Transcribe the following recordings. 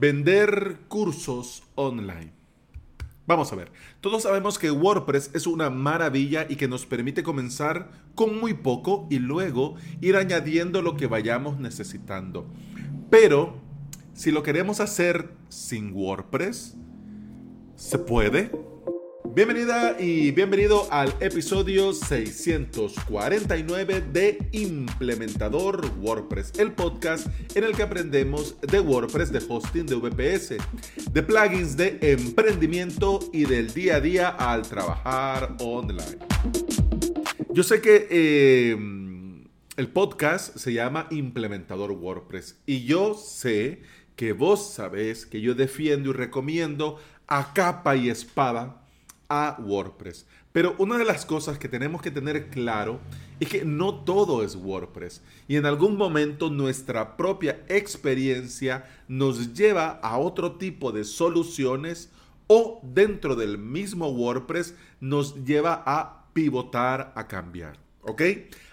Vender cursos online. Vamos a ver, todos sabemos que WordPress es una maravilla y que nos permite comenzar con muy poco y luego ir añadiendo lo que vayamos necesitando. Pero, si lo queremos hacer sin WordPress, ¿se puede? Bienvenida y bienvenido al episodio 649 de Implementador WordPress, el podcast en el que aprendemos de WordPress, de hosting, de VPS, de plugins, de emprendimiento y del día a día al trabajar online. Yo sé que eh, el podcast se llama Implementador WordPress y yo sé que vos sabés que yo defiendo y recomiendo a capa y espada a WordPress. Pero una de las cosas que tenemos que tener claro es que no todo es WordPress y en algún momento nuestra propia experiencia nos lleva a otro tipo de soluciones o dentro del mismo WordPress nos lleva a pivotar, a cambiar. ¿Ok?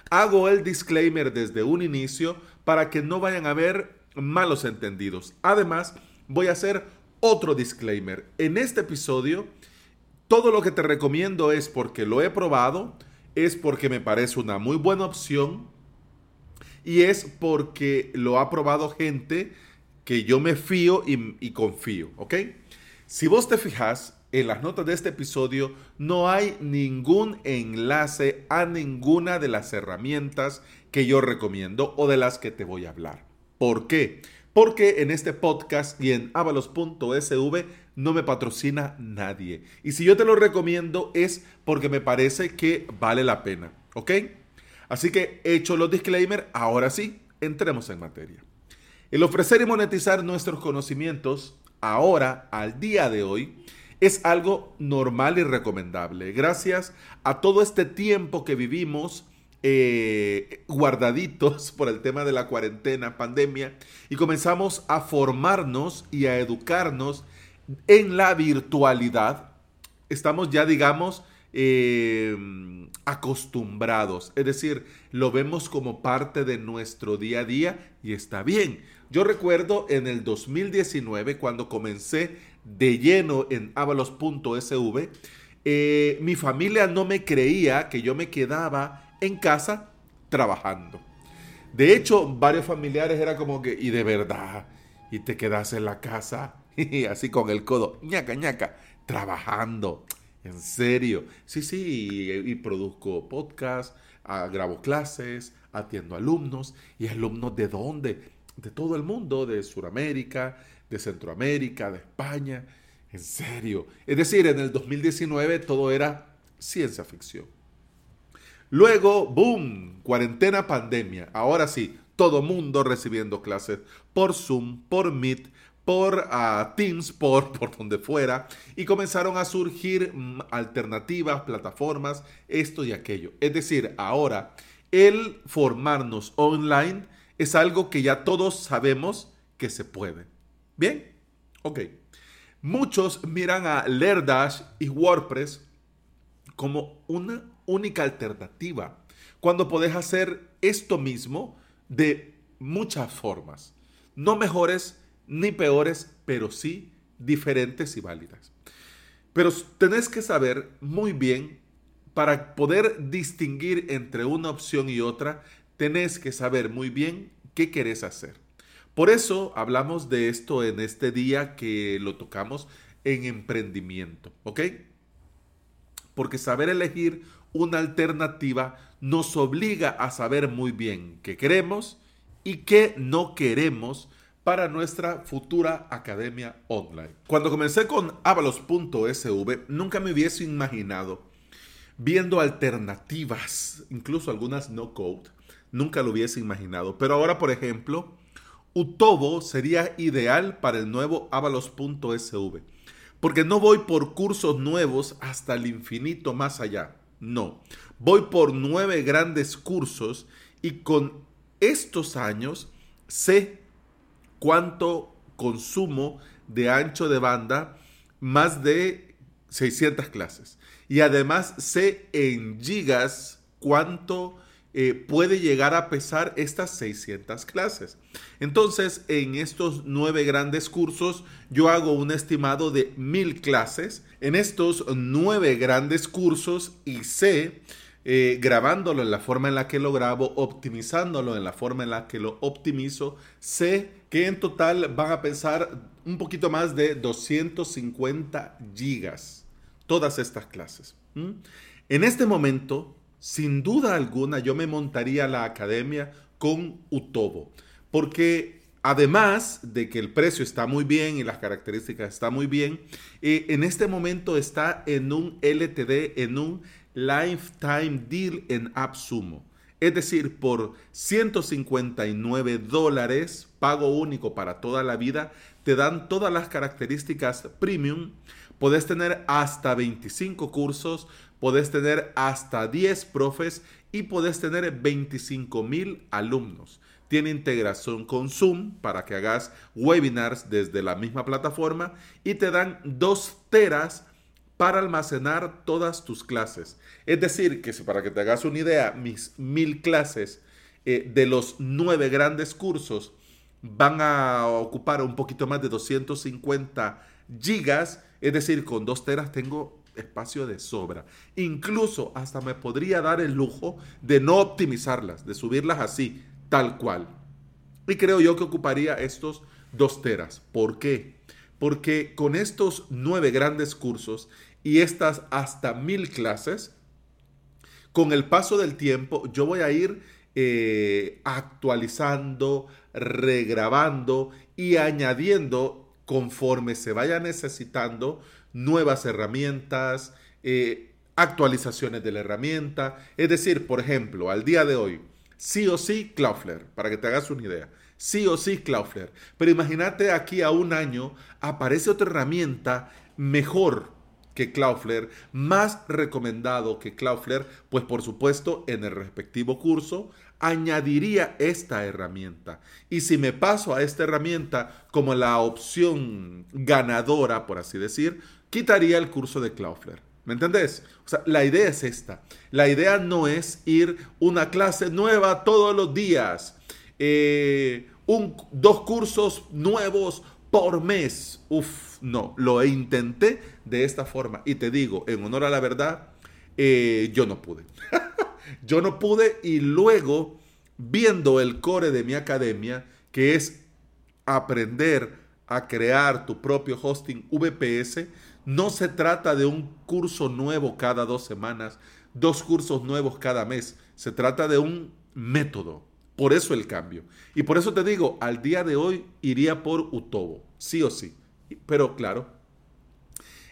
Hago el disclaimer desde un inicio para que no vayan a haber malos entendidos. Además, voy a hacer otro disclaimer. En este episodio todo lo que te recomiendo es porque lo he probado, es porque me parece una muy buena opción y es porque lo ha probado gente que yo me fío y, confío, ¿ok? Si vos te fijas, en las notas de este episodio no hay ningún enlace a ninguna de las herramientas que yo recomiendo o de las que te voy a hablar. ¿Por qué? Porque en este podcast y en avalos.sv no me patrocina nadie. Y si yo te lo recomiendo es porque me parece que vale la pena. ¿Ok? Así que hecho los disclaimers, ahora sí, entremos en materia. El ofrecer y monetizar nuestros conocimientos ahora, al día de hoy, es algo normal y recomendable. Gracias a todo este tiempo que vivimos eh, guardaditos por el tema de la cuarentena, pandemia, y comenzamos a formarnos y a educarnos en la virtualidad estamos ya, digamos, eh, acostumbrados. Es decir, lo vemos como parte de nuestro día a día y está bien. Yo recuerdo en el 2019, cuando comencé de lleno en avalos.sv, eh, mi familia no me creía que yo me quedaba en casa trabajando. De hecho, varios familiares era como que, y de verdad, y te quedas en la casa y así con el codo, ñaca, ñaca, trabajando. En serio. Sí, sí, y, produzco podcast, ah, grabo clases, atiendo alumnos. ¿Y alumnos de dónde? De todo el mundo, de Sudamérica, de Centroamérica, de España. En serio. Es decir, en el 2019 todo era ciencia ficción. Luego, boom, cuarentena, pandemia. Ahora sí, todo mundo recibiendo clases por Zoom, por Meet, por Teams, por, por donde fuera, y comenzaron a surgir mm, alternativas, plataformas, esto y aquello. Es decir, ahora el formarnos online es algo que ya todos sabemos que se puede. Bien, ok. Muchos miran a Lerdash y WordPress como una única alternativa, cuando podés hacer esto mismo de muchas formas, no mejores, ni peores, pero sí diferentes y válidas. Pero tenés que saber muy bien, para poder distinguir entre una opción y otra, tenés que saber muy bien qué querés hacer. Por eso hablamos de esto en este día que lo tocamos en emprendimiento, ¿ok? Porque saber elegir una alternativa nos obliga a saber muy bien qué queremos y qué no queremos para nuestra futura academia online. Cuando comencé con avalos.sv, nunca me hubiese imaginado viendo alternativas, incluso algunas no code, nunca lo hubiese imaginado. Pero ahora, por ejemplo, Utobo sería ideal para el nuevo avalos.sv, porque no voy por cursos nuevos hasta el infinito más allá. No, voy por nueve grandes cursos y con estos años sé cuánto consumo de ancho de banda, más de 600 clases. Y además sé en gigas cuánto eh, puede llegar a pesar estas 600 clases. Entonces, en estos nueve grandes cursos, yo hago un estimado de mil clases. En estos nueve grandes cursos y sé, eh, grabándolo en la forma en la que lo grabo, optimizándolo en la forma en la que lo optimizo, sé que en total van a pensar un poquito más de 250 gigas todas estas clases. En este momento, sin duda alguna yo me montaría la academia con Utobo, porque además de que el precio está muy bien y las características están muy bien, eh, en este momento está en un LTD, en un Lifetime Deal en AppSumo. Es decir, por 159 dólares, pago único para toda la vida, te dan todas las características premium. Puedes tener hasta 25 cursos, podés tener hasta 10 profes y podés tener 25 mil alumnos. Tiene integración con Zoom para que hagas webinars desde la misma plataforma y te dan 2 teras para almacenar todas tus clases. Es decir, que para que te hagas una idea, mis mil clases eh, de los nueve grandes cursos van a ocupar un poquito más de 250 gigas. Es decir, con 2 teras tengo espacio de sobra. Incluso hasta me podría dar el lujo de no optimizarlas, de subirlas así, tal cual. Y creo yo que ocuparía estos dos teras. ¿Por qué? Porque con estos nueve grandes cursos y estas hasta mil clases, con el paso del tiempo yo voy a ir eh, actualizando, regrabando y añadiendo conforme se vaya necesitando nuevas herramientas, eh, actualizaciones de la herramienta. Es decir, por ejemplo, al día de hoy, sí o sí Cloudflare, para que te hagas una idea. Sí o sí Cloudflare. Pero imagínate aquí a un año aparece otra herramienta mejor que Cloudflare, más recomendado que Cloudflare, pues por supuesto en el respectivo curso añadiría esta herramienta. Y si me paso a esta herramienta como la opción ganadora, por así decir, quitaría el curso de Cloudflare. ¿Me entendés? O sea, la idea es esta. La idea no es ir una clase nueva todos los días. Eh, un, dos cursos nuevos por mes. Uf, no, lo intenté de esta forma. Y te digo, en honor a la verdad, eh, yo no pude. yo no pude y luego, viendo el core de mi academia, que es aprender a crear tu propio hosting VPS, no se trata de un curso nuevo cada dos semanas, dos cursos nuevos cada mes. Se trata de un método. Por eso el cambio. Y por eso te digo, al día de hoy iría por Utobo, sí o sí. Pero claro,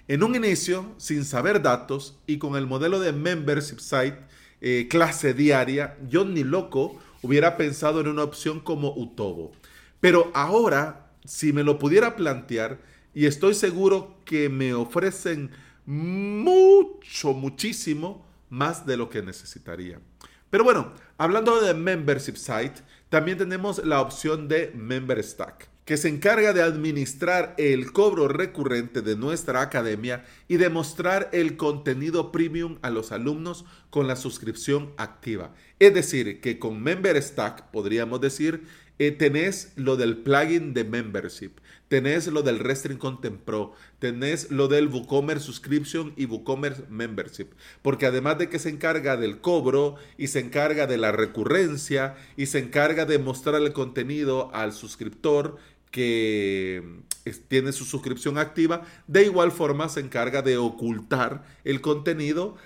en un inicio, sin saber datos y con el modelo de membership site, eh, clase diaria, yo ni loco hubiera pensado en una opción como Utobo. Pero ahora si me lo pudiera plantear, y estoy seguro que me ofrecen mucho, muchísimo más de lo que necesitaría. Pero bueno, hablando de membership site, también tenemos la opción de member stack que se encarga de administrar el cobro recurrente de nuestra academia y de mostrar el contenido premium a los alumnos con la suscripción activa. Es decir, que con Member Stack podríamos decir eh, tenés lo del plugin de membership, tenés lo del Restring Content Pro, tenés lo del WooCommerce Subscription y WooCommerce Membership, porque además de que se encarga del cobro y se encarga de la recurrencia y se encarga de mostrar el contenido al suscriptor que tiene su suscripción activa, de igual forma se encarga de ocultar el contenido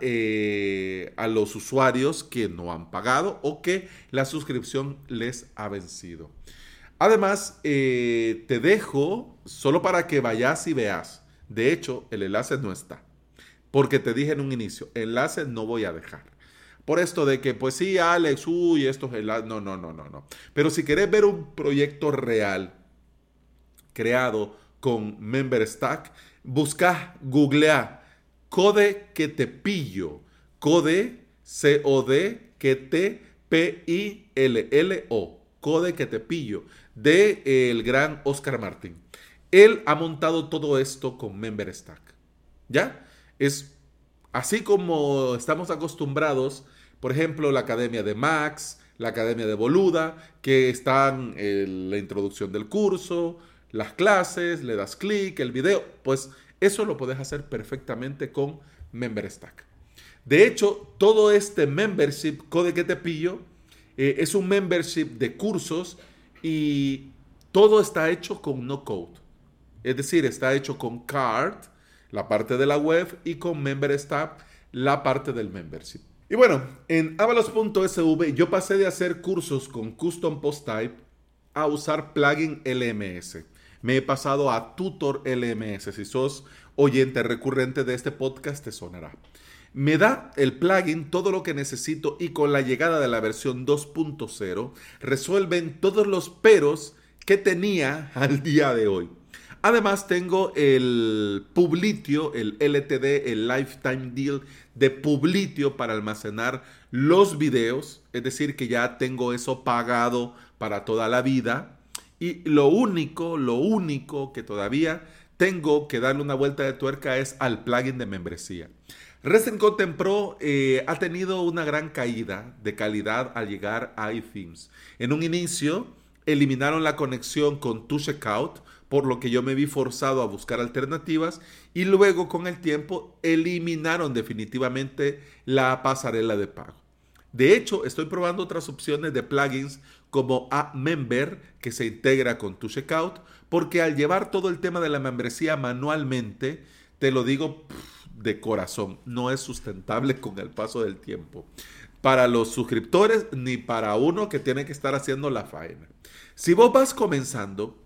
eh, a, los usuarios que no han pagado o que la suscripción les ha vencido. Además, eh, te dejo solo para que vayas y veas. De hecho, el enlace no está. Porque te dije en un inicio, enlace no voy a dejar. Por esto de que, pues sí, Alex, uy, estos enlaces. No, no, no, no, no. Pero si querés ver un proyecto real creado con MemberStack, busca, googlea Code que te pillo. Code, C-O-D, que te P-I-L-L-O. Code que te pillo. De el gran Oscar Martín. Él ha montado todo esto con MemberStack. ¿Ya? Es así como estamos acostumbrados Por ejemplo, la Academia de Max, la Academia de Boluda, que están en la introducción del curso, las clases, le das clic, el video, pues eso lo puedes hacer perfectamente con MemberStack. De hecho, todo este membership, Code que te pillo, eh, es un membership de cursos y todo está hecho con no code. Es decir, está hecho con Card, la parte de la web, y con MemberStack, la parte del membership. Y bueno, en avalos.sv yo pasé de hacer cursos con Custom Post Type a usar plugin LMS. Me he pasado a Tutor LMS. Si sos oyente recurrente de este podcast, te sonará. Me da el plugin todo lo que necesito y con la llegada de la versión 2.0 resuelven todos los peros que tenía al día de hoy. Además tengo el Publitio, el LTD, el Lifetime Deal de Publitio para almacenar los videos. Es decir, que ya tengo eso pagado para toda la vida. Y lo único, lo único que todavía tengo que darle una vuelta de tuerca es al plugin de membresía. Resident Content Pro eh, ha tenido una gran caída de calidad al llegar a iThemes. En un inicio eliminaron la conexión con tu checkout, por lo que yo me vi forzado a buscar alternativas y luego con el tiempo eliminaron definitivamente la pasarela de pago. De hecho, estoy probando otras opciones de plugins como a Member que se integra con tu checkout, porque al llevar todo el tema de la membresía manualmente, te lo digo de corazón, no es sustentable con el paso del tiempo. Para los suscriptores ni para uno que tiene que estar haciendo la faena. Si vos vas comenzando,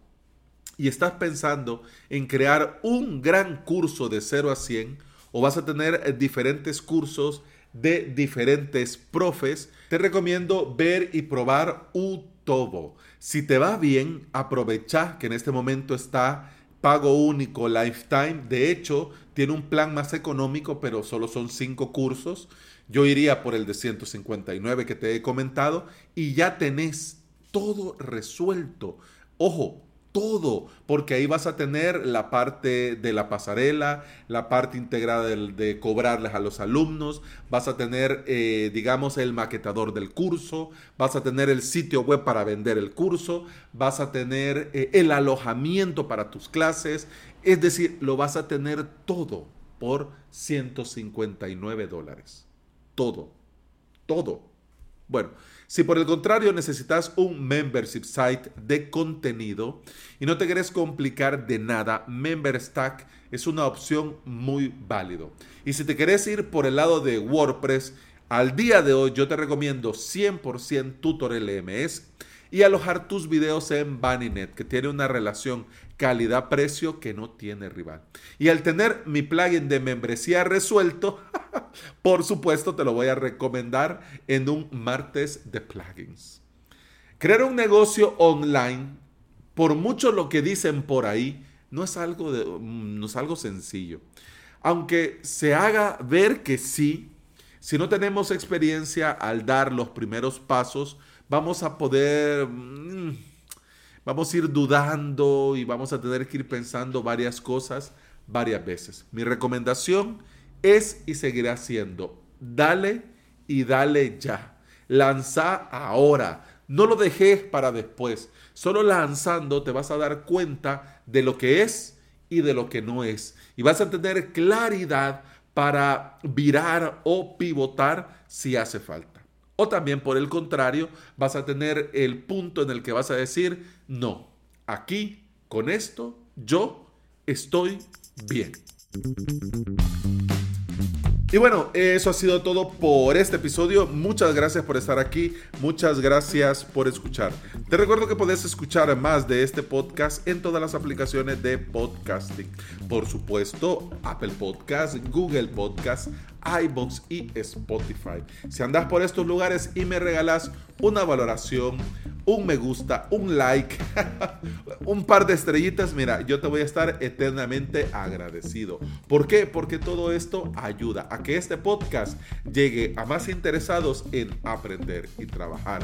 y estás pensando en crear un gran curso de 0 a 100 o vas a tener eh, diferentes cursos de diferentes profes, te recomiendo ver y probar Utobo. Si te va bien, aprovecha que en este momento está pago único lifetime. De hecho, tiene un plan más económico, pero solo son 5 cursos. Yo iría por el de 159 que te he comentado y ya tenés todo resuelto. Ojo, todo, porque ahí vas a tener la parte de la pasarela, la parte integrada de, cobrarles a los alumnos, vas a tener, eh, digamos, el maquetador del curso, vas a tener el sitio web para vender el curso, vas a tener eh, el alojamiento para tus clases, es decir, lo vas a tener todo por 159 dólares. Todo, todo. Bueno, si por el contrario necesitas un membership site de contenido y no te quieres complicar de nada, MemberStack es una opción muy válido. Y si te quieres ir por el lado de WordPress, al día de hoy yo te recomiendo 100% Tutor LMS y alojar tus videos en Baninet, que tiene una relación calidad-precio que no tiene rival. Y al tener mi plugin de membresía resuelto, por supuesto te lo voy a recomendar en un martes de plugins. Crear un negocio online, por mucho lo que dicen por ahí, no es algo, de, no es algo sencillo. Aunque se haga ver que sí, si no tenemos experiencia al dar los primeros pasos, vamos a poder, mm, vamos a ir dudando y vamos a tener que ir pensando varias cosas varias veces. Mi recomendación es y seguirá siendo, dale y dale ya. Lanza ahora. No lo dejes para después. Solo lanzando te vas a dar cuenta de lo que es y de lo que no es. Y vas a tener claridad para virar o pivotar si hace falta. O también por el contrario, vas a tener el punto en el que vas a decir, no, aquí, con esto, yo estoy bien. Y bueno, eso ha sido todo por este episodio. Muchas gracias por estar aquí. Muchas gracias por escuchar. Te recuerdo que puedes escuchar más de este podcast en todas las aplicaciones de podcasting. Por supuesto, Apple Podcast, Google Podcast, iBox y Spotify. Si andas por estos lugares y me regalas una valoración, un me gusta, un like, un par de estrellitas, mira, yo te voy a estar eternamente agradecido. ¿Por qué? Porque todo esto ayuda a que este podcast llegue a más interesados en aprender y trabajar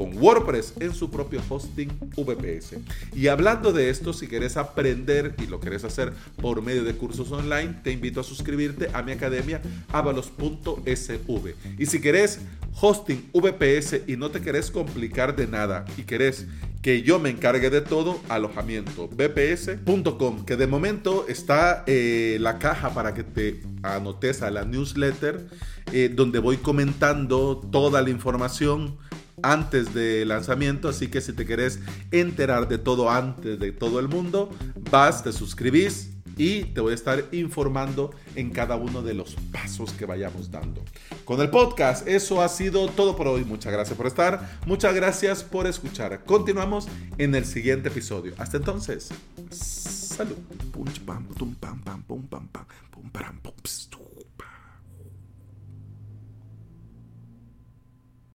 con WordPress en su propio hosting VPS. Y hablando de esto, si quieres aprender y lo quieres hacer por medio de cursos online, te invito a suscribirte a mi academia avalos.sv. Y si querés hosting VPS y no te querés complicar de nada y querés que yo me encargue de todo, alojamiento bps.com, que de momento está eh, la caja para que te anotes a la newsletter, eh, donde voy comentando toda la información antes del lanzamiento, así que si te querés enterar de todo antes de todo el mundo, vas, te suscribís y te voy a estar informando en cada uno de los pasos que vayamos dando. Con el podcast, eso ha sido todo por hoy. Muchas gracias por estar, muchas gracias por escuchar. Continuamos en el siguiente episodio. Hasta entonces, salud.